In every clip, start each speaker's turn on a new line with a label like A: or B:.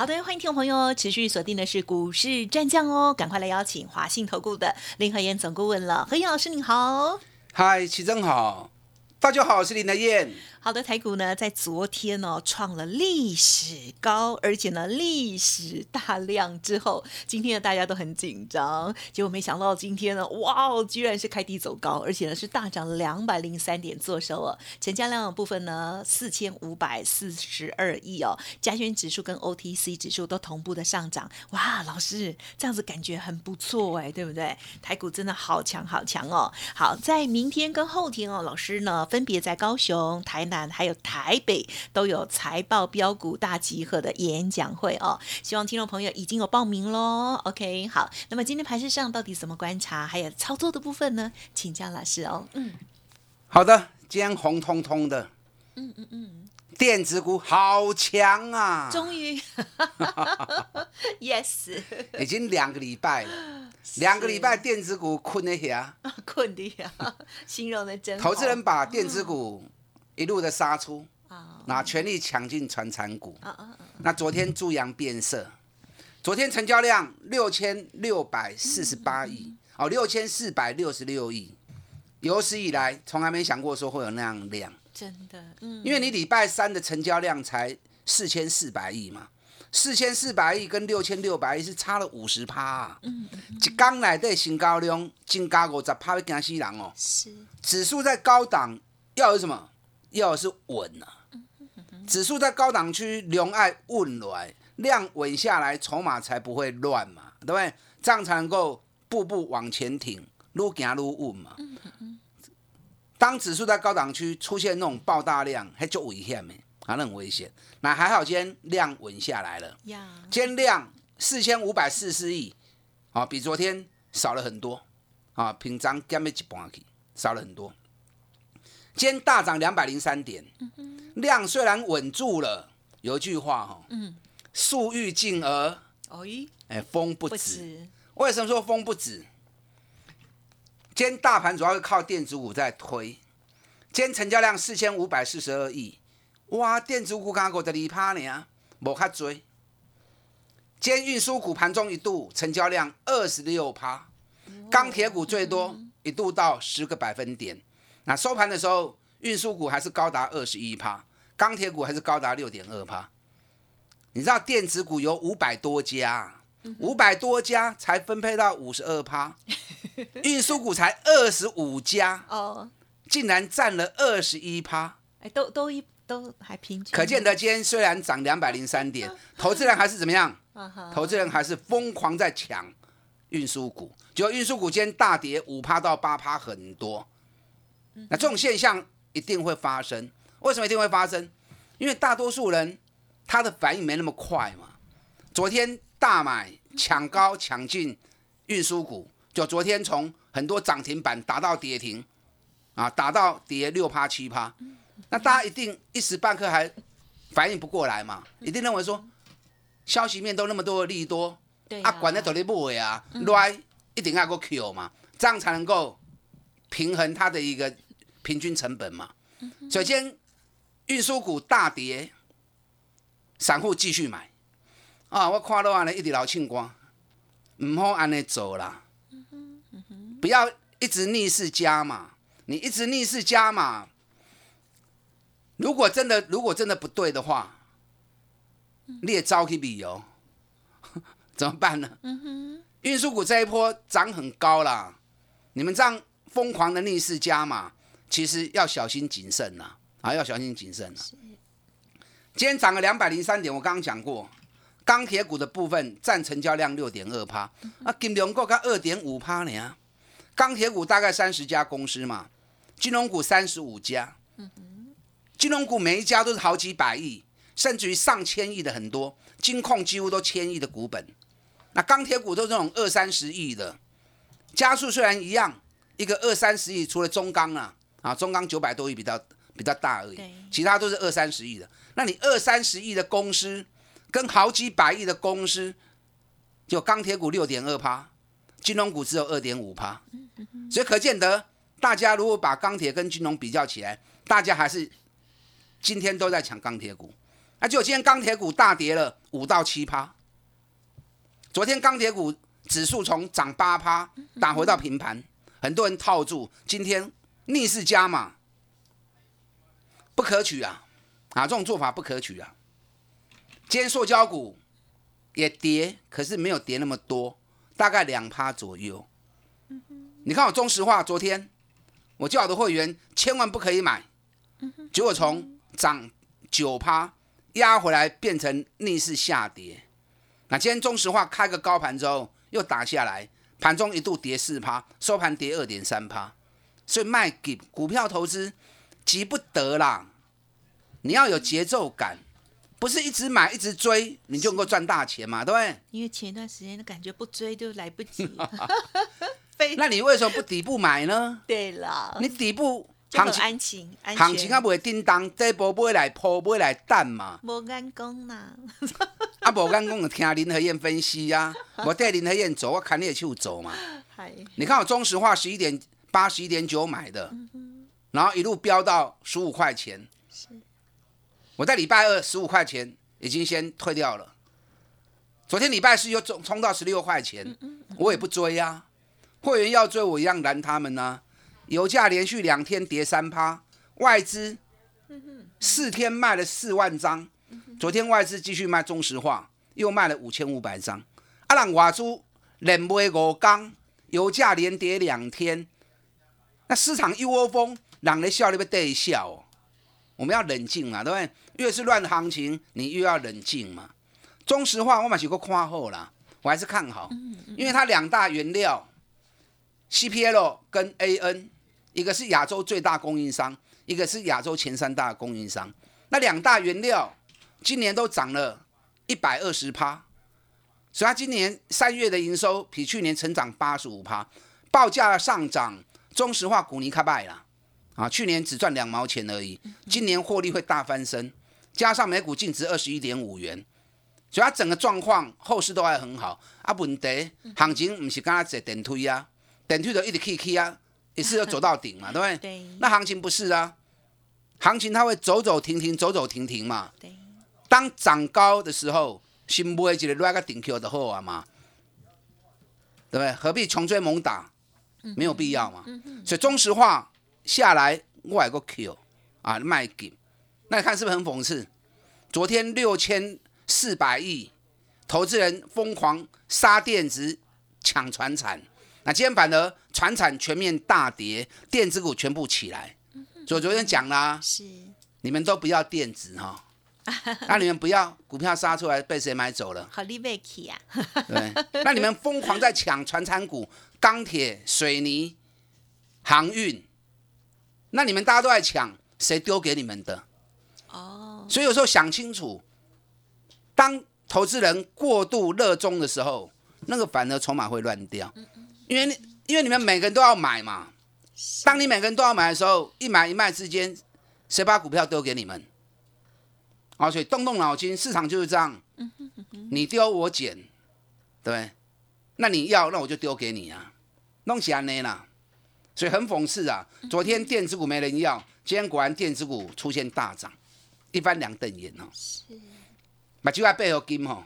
A: 好的，欢迎听众朋友持续锁定的是股市战将哦，赶快来邀请华信投顾的林和燕总顾问了。何燕老师您好，
B: 嗨，齐正好，大家好，我是林和燕。
A: 好的，台股呢在昨天呢创了历史高，而且呢历史大量之后，今天呢大家都很紧张，结果没想到今天呢，哇哦，居然是开低走高，而且呢是大涨两百零三点做收哦，成交量的部分呢四千五百四十二亿哦，加权指数跟 OTC 指数都同步的上涨，哇，老师这样子感觉很不错哎，对不对？台股真的好强好强哦，好，在明天跟后天哦，老师呢分别在高雄、台。南还有台北都有财报标股大集合的演讲会哦，希望听众朋友已经有报名喽。OK，好，那么今天盘市上到底怎么观察，还有操作的部分呢？请教老师哦。
B: 嗯，好的，今天红彤彤的，嗯嗯嗯，电子股好强啊！
A: 终于，Yes，
B: 已经两个礼拜了，两个礼拜电子股困了下，
A: 困的呀，形容的真。
B: 投资人把电子股。一路的杀出，那全力抢进传产股。那昨天猪羊变色，昨天成交量六千六百四十八亿，哦，六千四百六十六亿，有史以来从来没想过说会有那样量。
A: 真的，嗯，
B: 因为你礼拜三的成交量才四千四百亿嘛，四千四百亿跟六千六百亿是差了五十趴。嗯嗯嗯。一刚来的新高量增加五十趴，会惊死人哦。是。指数在高档要有什么？要是稳啊，指数在高档区，量爱稳来，量稳下来，筹码才不会乱嘛，对不对？这样才能够步步往前挺，愈行愈稳嘛。当指数在高档区出现那种爆大量，还就危险的，还很危险。那还好，今天量稳下来了。今天量四千五百四十亿，啊，比昨天少了很多，啊，平常减了一半去，少了很多。今天大涨两百零三点，量虽然稳住了，有一句话哈，树欲静而哎风不止。为什么说风不止？今天大盘主要是靠电子股在推，今天成交量四千五百四十二亿，哇，电子股刚刚在二趴呢，无卡追。今天运输股盘中一度成交量二十六趴，钢铁股最多一度到十个百分点。那收盘的时候，运输股还是高达二十一趴，钢铁股还是高达六点二趴。你知道电子股有五百多家，五百多家才分配到五十二趴，运输股才二十五家，哦，竟然占了二十一趴。
A: 哎，都都一都还平均。
B: 可见得今天虽然涨两百零三点，投资人还是怎么样？投资人还是疯狂在抢运输股，结果运输股今天大跌五趴到八趴，很多。那这种现象一定会发生，为什么一定会发生？因为大多数人他的反应没那么快嘛。昨天大买抢高抢进运输股，就昨天从很多涨停板打到跌停，啊，打到跌六趴七趴，那大家一定一时半刻还反应不过来嘛，一定认为说消息面都那么多的利多，啊，管得头你不尾啊，来一定要个 Q 嘛，这样才能够。平衡它的一个平均成本嘛。首先，运输股大跌，散户继续买啊！我看到话呢，一直老庆光，唔好安尼走啦。不要一直逆势加嘛。你一直逆势加嘛，如果真的如果真的不对的话，你也招去理由，怎么办呢？运输股这一波涨很高啦，你们这样。疯狂的逆势加码，其实要小心谨慎呐，啊，要小心谨慎呐。今天涨了两百零三点，我刚刚讲过，钢铁股的部分占成交量六点二趴，啊，金融股才二点五趴呢。钢铁股大概三十家公司嘛，金融股三十五家，金融股每一家都是好几百亿，甚至于上千亿的很多，金控几乎都千亿的股本，那钢铁股都是这种二三十亿的，加速虽然一样。一个二三十亿，除了中钢啊，啊，中钢九百多亿比较比较大而已，其他都是二三十亿的。那你二三十亿的公司，跟好几百亿的公司，就钢铁股六点二趴，金融股只有二点五趴，所以可见得，大家如果把钢铁跟金融比较起来，大家还是今天都在抢钢铁股。那就今天钢铁股大跌了五到七趴，昨天钢铁股指数从涨八趴打回到平盘，很多人套住，今天逆势加码，不可取啊！啊，这种做法不可取啊！今天塑胶股也跌，可是没有跌那么多，大概两趴左右。你看我中石化，昨天我叫我的会员千万不可以买，结果从涨九趴压回来，变成逆势下跌。那今天中石化开个高盘之后又打下来，盘中一度跌四趴，收盘跌二点三趴。所以卖给股票投资急不得啦，你要有节奏感，不是一直买一直追，你就能够赚大钱嘛，对不对？
A: 因为前一段时间感觉不追就来不及，非
B: 那你为什么不底部买呢？
A: 对了，
B: 你底部行情
A: 安情，
B: 行情啊，不会叮当，这波不会来破，买来淡嘛。
A: 无干工呐，
B: 啊，无敢讲，听林和燕分析啊，我带林和燕走，我看你的手走嘛。
A: 嗨，
B: 你看我中石化十一点八、十一点九买的，然后一路飙到十五块钱。我在礼拜二十五块钱已经先退掉了，昨天礼拜四又冲冲到十六块钱，我也不追呀、会员要追我一样拦他们呢、油价连续两天跌三趴，外资四天卖了四万张，昨天外资继续卖中石化，又卖了五千五百张。啊，让外资连卖五缸，油价连跌两天，那市场一窝蜂，让人笑你要对笑哦。我们要冷静嘛，对不对？越是乱行情，你越要冷静嘛。中石化我嘛是个看好啦，我还是看好，因为它两大原料 CPL 跟 AN，一个是亚洲最大供应商，一个是亚洲前三大供应商。那两大原料今年都涨了一百二十趴，所以它今年三月的营收比去年成长八十五趴，报价上涨，中石化股尼卡拜啦，啊，去年只赚两毛钱而已，今年获利会大翻身，加上每股净值二十一点五元，所以它整个状况后市都还很好。啊，问题行情不是刚刚坐电梯啊，电梯就一直起起啊，一次就走到顶嘛，对不对？
A: 对
B: 那行情不是啊，行情它会走走停停，走走停停嘛。
A: 对，
B: 当涨高的时候，新买一个落个顶 Q 的好啊嘛，对不对？何必穷追猛打？没有必要嘛。所以中石化下来，我有个 Q 啊卖给，那你看是不是很讽刺？昨天六千四百亿，投资人疯狂杀电子、抢船产，那今天反而船产全面大跌，电子股全部起来。所以我昨天讲啦、
A: 是。
B: 你们都不要电子哈、那 你们不要股票杀出来被谁买走了？
A: 好利贝奇呀，
B: 对，那你们疯狂在抢传产股、钢铁、水泥、航运，那你们大家都在抢，谁丢给你们的？
A: 哦，
B: 所以有时候想清楚，当投资人过度热衷的时候，那个反而筹码会乱掉，因为你因为你们每个人都要买嘛。当你每个人都要买的时候，一买一卖之间，谁把股票丢给你们？啊，所以动动脑筋，市场就是这样，你丢我捡，对？那你要，那我就丢给你啊，弄起来呢啦。所以很讽刺啊，昨天电子股没人要，今天果然电子股出现大涨，一翻两瞪眼哦。是把就在背后金哦。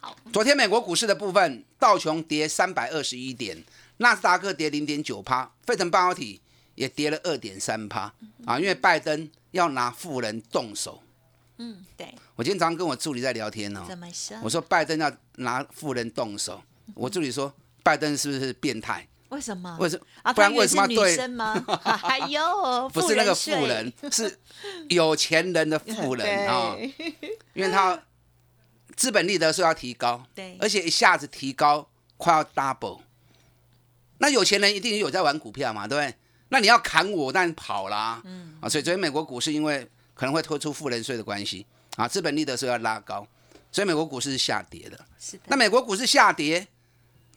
A: 好，
B: 昨天美国股市的部分，道琼跌三百二十一点，纳斯达克跌零点九趴，费城半导体也跌了二点三趴啊，因为拜登要拿富人动手。
A: 嗯，对，
B: 我今天早上跟我助理在聊天哦，
A: 怎么说？
B: 我说拜登要拿富人动手，我助理说拜登是不是变态？
A: 为什么？
B: 为什
A: 啊，
B: 不然
A: 为
B: 什么要对
A: 生吗？还有，
B: 不是那个富人，是有钱人的富人 啊、
A: 对
B: 因为他资本利得税要提高，
A: 对
B: 而且一下子提高快要 double。那有钱人一定有在玩股票嘛，对不对？那你要砍我，当然跑啦。嗯啊，所以昨天美国股市因为可能会推出富人税的关系啊，资本利得税要拉高，所以美国股市是下跌的。
A: 是的，
B: 那美国股市下跌，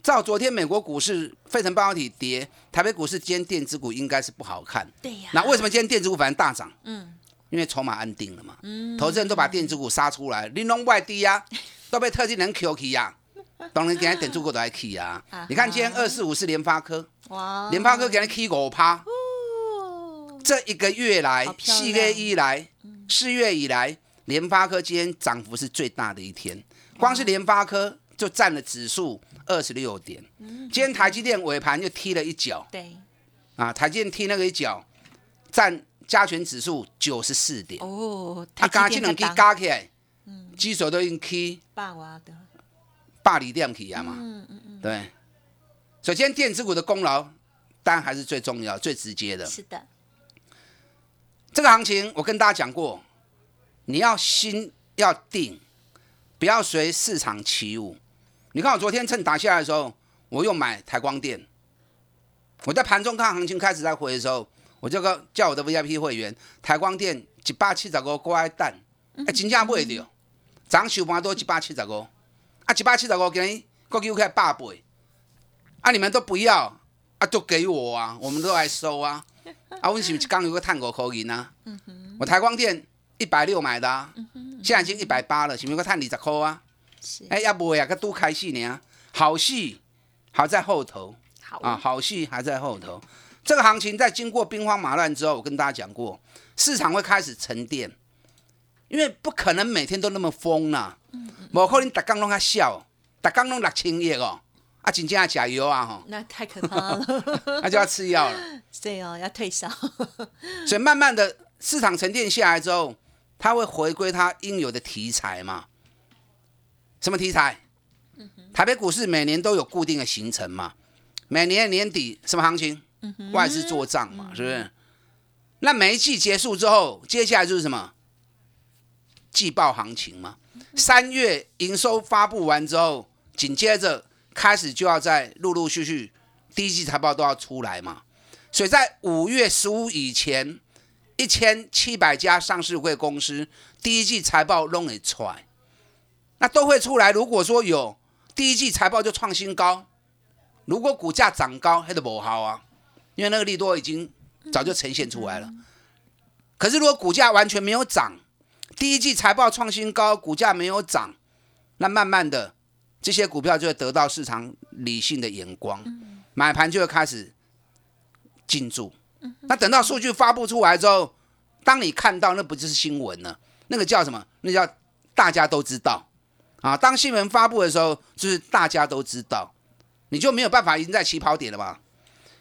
B: 照昨天美国股市费城半导体跌，台北股市今天电子股应该是不好看。
A: 对呀。
B: 那为什么今天电子股反而大涨？嗯，因为筹码安定了嘛。嗯。投资人都把电子股杀出来，玲珑外低呀，都被特技人 Q 起呀。当然今天电子股都还起啊。你看今天二四五是联发科。哇。联发科给人起五趴。这一个月来，四月以来，四月以来，联发科今天涨幅是最大的一天。光是联发科就占了指数。二十六点，今天台积电尾盘就踢了一脚，
A: 对，
B: 啊，台积电踢那个一脚，占加权指数九十四点，
A: 哦，
B: 啊，加这两 K 加起来，嗯，基数都已经 K
A: 八瓦的，
B: 八里点起啊嘛，嗯嗯嗯，对，首先电子股的功劳，当然还是最重要、最直接的，
A: 是的，
B: 这个行情我跟大家讲过，你要心要定，不要随市场起舞。你看我昨天趁打下来的时候，我又买台光电。我在盘中看行情开始在回的时候，我就个叫我的 VIP 会员，台光电一百七十个乖蛋，哎，真正买着，涨收盘都一百七十个，啊，一百七十五给你，过去开八倍，啊，你们都不要，啊，都给我啊，我们都来收啊，啊，我是不是刚有个探过口音啊？我台光电一百六买的，啊，现在已经一百八了，是不是个探二十块啊？哎，要不呀，个都开戏呢，好戏还在后头，
A: 好
B: 啊，好戏还在后头。这个行情在经过兵荒马乱之后，我跟大家讲过，市场会开始沉淀，因为不可能每天都那么疯呐。嗯嗯。无可能大刚拢在笑，大刚拢六千亿哦，啊，真正要加油啊吼。
A: 那太可怕了。
B: 那就要吃药了。
A: 对哦，要退烧。
B: 所以慢慢的市场沉淀下来之后，它会回归它应有的题材嘛。什么题材？台北股市每年都有固定的行程嘛？每年年底什么行情？外资做账嘛，是不是？那每一季结束之后，接下来就是什么？季报行情嘛。三月营收发布完之后，紧接着开始就要在陆陆续续第一季财报都要出来嘛。所以在五月十五以前，一千七百家上市会公司第一季财报弄会出来。那都会出来。如果说有第一季财报就创新高，如果股价涨高，那都不好啊，因为那个利多已经早就呈现出来了。可是如果股价完全没有涨，第一季财报创新高，股价没有涨，那慢慢的这些股票就会得到市场理性的眼光，买盘就会开始进驻。那等到数据发布出来之后，当你看到那不就是新闻了？那个叫什么？那叫大家都知道。啊，当新闻发布的时候，就是大家都知道，你就没有办法赢在起跑点了吧？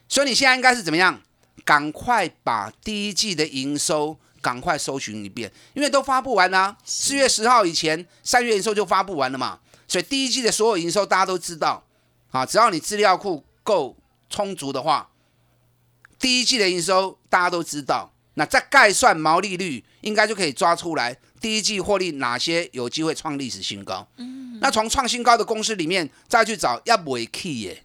B: 所以你现在应该是怎么样？赶快把第一季的营收赶快搜寻一遍，因为都发布完了。四月十号以前，三月营收就发布完了嘛。所以第一季的所有营收大家都知道。啊，只要你资料库够充足的话，第一季的营收大家都知道。那再概算毛利率，应该就可以抓出来。第一季获利哪些有机会创历史新高？嗯，那从创新高的公司里面再去找要尾 key 耶。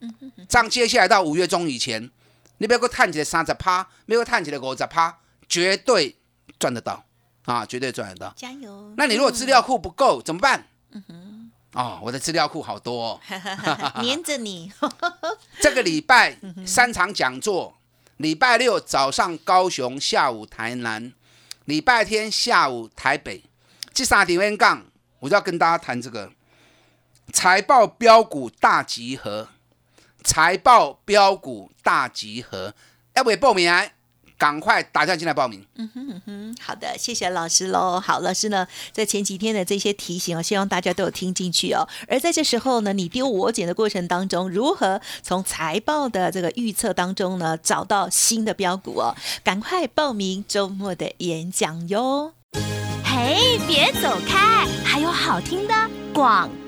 B: 嗯这样接下来到五月中以前，你不要给我探起来三十趴，没有探起来五十趴，绝对赚得到啊，绝对赚得到。
A: 加油！
B: 那你如果资料库不够怎么办？嗯哼，哦，我的资料库好多，
A: 黏着你。
B: 这个礼拜三场讲座，礼拜六早上高雄，下午台南。礼拜天下午台北，这三点杠，我就要跟大家谈这个财报标股大集合，财报标股大集合，要不要报名？赶快打电话进来报名。嗯哼
A: 嗯哼，好的，谢谢老师喽。好，老师呢，在前几天的这些提醒哦，希望大家都有听进去哦。而在这时候呢，你丢我捡的过程当中，如何从财报的这个预测当中呢，找到新的标股哦？赶快报名周末的演讲哟！嘿，别走开，还有好听的广告。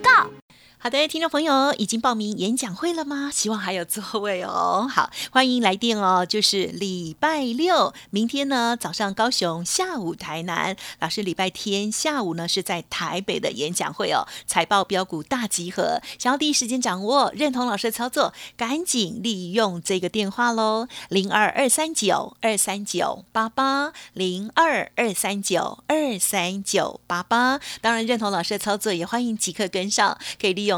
A: 好的，听众朋友已经报名演讲会了吗？希望还有座位哦。好，欢迎来电哦。就是礼拜六，明天呢早上高雄，下午台南。老师礼拜天下午呢是在台北的演讲会哦。财报标股大集合，想要第一时间掌握，认同老师的操作，赶紧利用这个电话喽，零二二三九二三九八八零二二三九二三九八八。当然认同老师的操作，也欢迎即刻跟上，可以利。用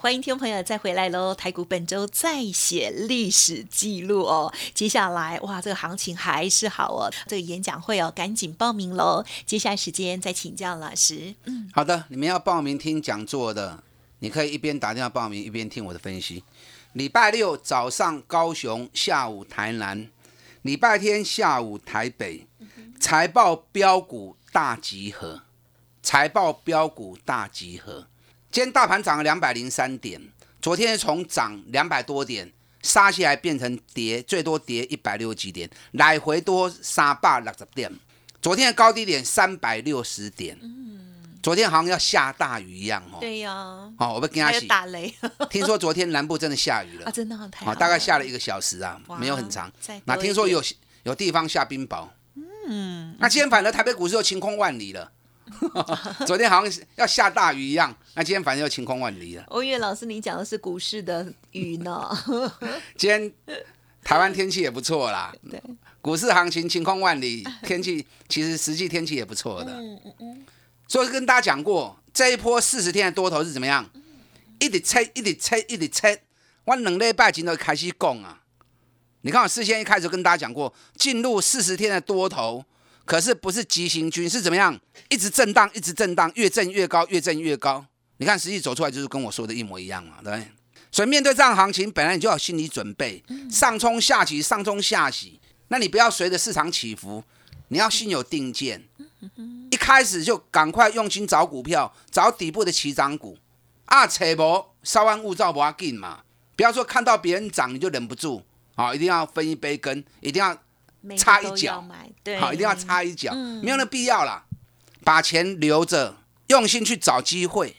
A: 欢迎听众朋友再回来喽！台股本周再写历史记录哦。接下来哇，这个行情还是好哦。这个演讲会哦，赶紧报名喽！接下来时间再请教老师。
B: 嗯，好的，你们要报名听讲座的，你可以一边打电话报名，一边听我的分析。礼拜六早上高雄，下午台南，礼拜天下午台北，财报标股大集合，财报标股大集合。今天大盘涨了两百零三点，昨天从涨两百多点杀下来变成跌，最多跌一百六十几点，来回多三百六十点。昨天的高低点三百六十点，昨天好像要下大雨一样哦。
A: 对呀，
B: 哦，我不跟他洗
A: 打雷。
B: 听说昨天南部真的下雨了
A: 啊，真的很
B: 太大概下了一个小时啊，没有很长。那听说有有地方下冰雹。嗯，那今天反而台北股市又晴空万里了。昨天好像要下大雨一样，那今天反正又晴空万里了。
A: 欧月老师，你讲的是股市的雨呢？
B: 今天台湾天气也不错啦。对，股市行情晴空万里，天气其实实际天气也不错的。嗯嗯嗯。所以跟大家讲过，这一波四十天的多头是怎么样？一直切，一直切，一直切。我两礼拜前都开始讲啊。你看我事先一开始跟大家讲过，进入四十天的多头。可是不是急行军，是怎么样？一直震荡，一直震荡，越震越高，越震越高。你看实际走出来就是跟我说的一模一样嘛，对不对？所以面对这样行情，本来你就要心理准备，上冲下起，上冲下洗。那你不要随着市场起伏，你要心有定见。一开始就赶快用心找股票，找底部的起涨股啊，扯博稍安勿躁，不要紧嘛。不要说看到别人涨你就忍不住啊，一定要分一杯羹，一定要。插一脚，好，一定要插一脚，没有那必要啦。把钱留着，用心去找机会。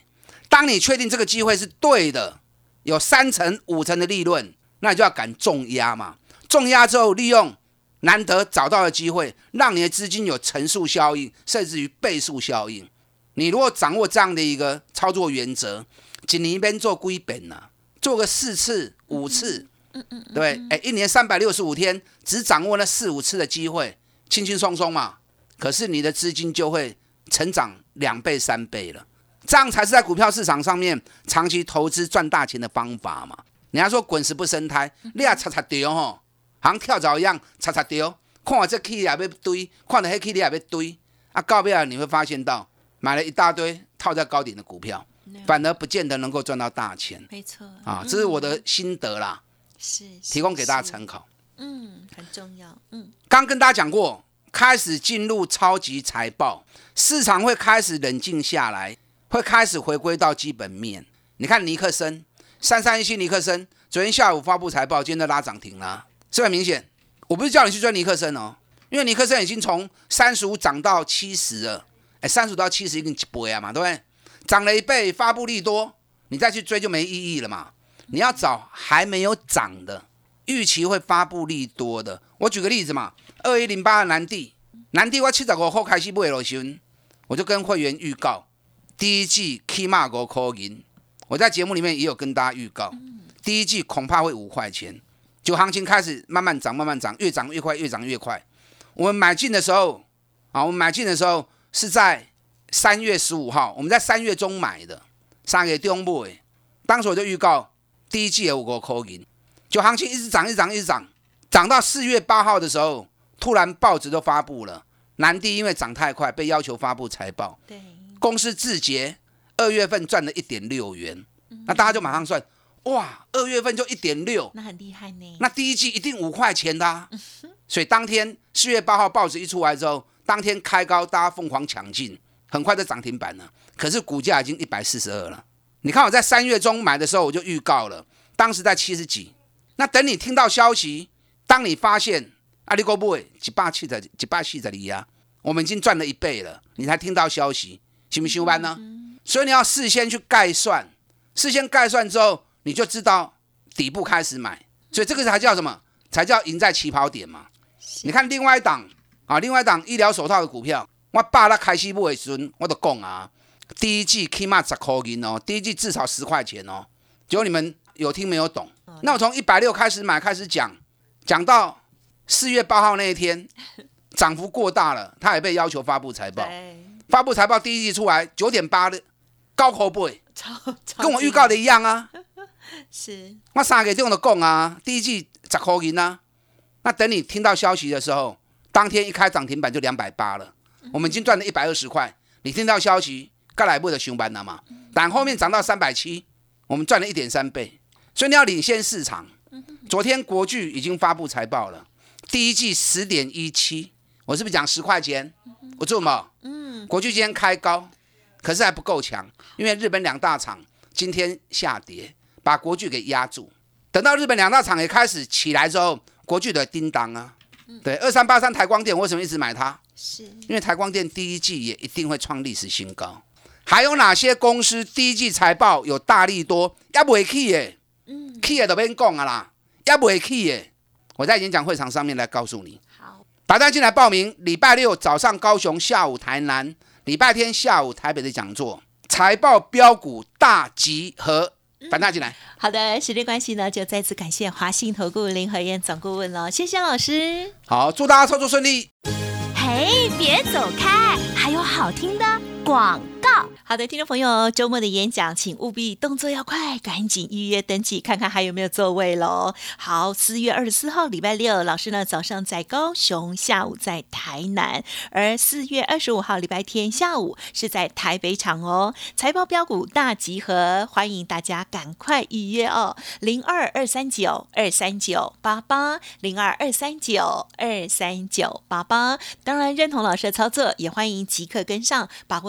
B: 当你确定这个机会是对的，有三成、五成的利润，那你就要敢重压嘛。重压之后，利用难得找到的机会，让你的资金有乘数效应，甚至于倍数效应。你如果掌握这样的一个操作原则，仅你一边做归本呢，做个四次、五次。嗯嗯，对，哎，一年三百六十五天，只掌握那四五次的机会，轻轻松松嘛。可是你的资金就会成长两倍三倍了，这样才是在股票市场上面长期投资赚大钱的方法嘛。人家说滚石不生胎，你也擦擦掉吼，好像跳蚤一样擦擦掉。看我这 K 也被堆，看到黑 K 也被堆，啊，告别了你会发现到买了一大堆套在高点的股票，反而不见得能够赚到大钱。
A: 没错，
B: 啊，这是我的心得啦。
A: 是
B: 提供给大家参考，
A: 嗯，很重要，嗯。
B: 刚跟大家讲过，开始进入超级财报，市场会开始冷静下来，会开始回归到基本面。你看尼克森，三三一七尼克森，昨天下午发布财报，今天都拉涨停了，是很明显。我不是叫你去追尼克森哦，因为尼克森已经从三十五涨到七十了，哎，三十五到七十已经一倍啊嘛，对不对？涨了一倍，发布利多，你再去追就没意义了嘛。你要找还没有涨的，预期会发布利多的。我举个例子嘛，二一零八的南地，南地我七十五号开始买落去，我就跟会员预告，第一季起码五块银。我在节目里面也有跟大家预告，第一季恐怕会五块钱。就行情开始慢慢涨，慢慢涨，越涨越快，越涨越快。我们买进的时候，啊，我们买进的时候是在三月十五号，我们在三月中买的，三月中买，当时我就预告。第一季有五个口银，就行情一直涨，一直涨，一直涨，涨到四月八号的时候，突然报纸都发布了，南地因为涨太快，被要求发布财报。
A: 对，
B: 公司字节二月份赚了一点六元，那大家就马上算，哇，二月份就一点六，
A: 那很厉害呢。
B: 那第一季一定五块钱的，所以当天四月八号报纸一出来之后，当天开高，大家疯狂抢进，很快就涨停板了。可是股价已经一百四十二了。你看我在三月中买的时候，我就预告了，当时在七十几。那等你听到消息，当你发现阿里哥不会几百七十、几百七十里啊，我们已经赚了一倍了，你才听到消息，行不行班呢？所以你要事先去概算，事先概算之后，你就知道底部开始买，所以这个才叫什么？才叫赢在起跑点嘛。你看另外一档啊，另外一档医疗手套的股票，我爸他开西部的时候，我都讲啊，第一季起码十块银哦，第一季至少十块钱哦。结果你们有听没有懂？那我从一百六开始买，开始讲，讲到四月八号那一天，涨幅过大了，他也被要求发布财报。发布财报第一季出来九点八的高口不会，跟我预告的一样啊。
A: 是，
B: 我三个这样的讲啊，第一季十块银啊。那等你听到消息的时候，当天一开涨停板就两百八了，我们已经赚了一百二十块。你听到消息，该来不的熊班了嘛？但后面涨到三百七，我们赚了一点三倍。所以你要领先市场。昨天国巨已经发布财报了，第一季十点一七，我是不是讲十块钱？我做什么？嗯，国巨今天开高，可是还不够强，因为日本两大厂今天下跌，把国巨给压住。等到日本两大厂也开始起来之后。国巨的叮当啊，对，二三八三台光电为什么一直买它？是因为台光电第一季也一定会创历史新高。还有哪些公司第一季财报有大力多？也不会去耶，嗯，key 都别讲啊啦，也不会去耶。我在演讲会场上面来告诉你。好，大家进来报名，礼拜六早上高雄，下午台南，礼拜天下午台北的讲座，财报标股大集合。反大进来。
A: 好的，时间关系呢，就再次感谢华信投顾林和燕总顾问了，谢谢老师。
B: 好，祝大家操作顺利。
C: 嘿，别走开，还有好听的广告。
A: 好的，听众朋友，周末的演讲，请务必动作要快，赶紧预约登记，看看还有没有座位喽。好，四月二十四号礼拜六，老师呢早上在高雄，下午在台南，而四月二十五号礼拜天下午是在台北场哦。财报标股大集合，欢迎大家赶快预约哦，零二二三九二三九八八，零二二三九二三九八八。当然认同老师的操作，也欢迎即刻跟上，把握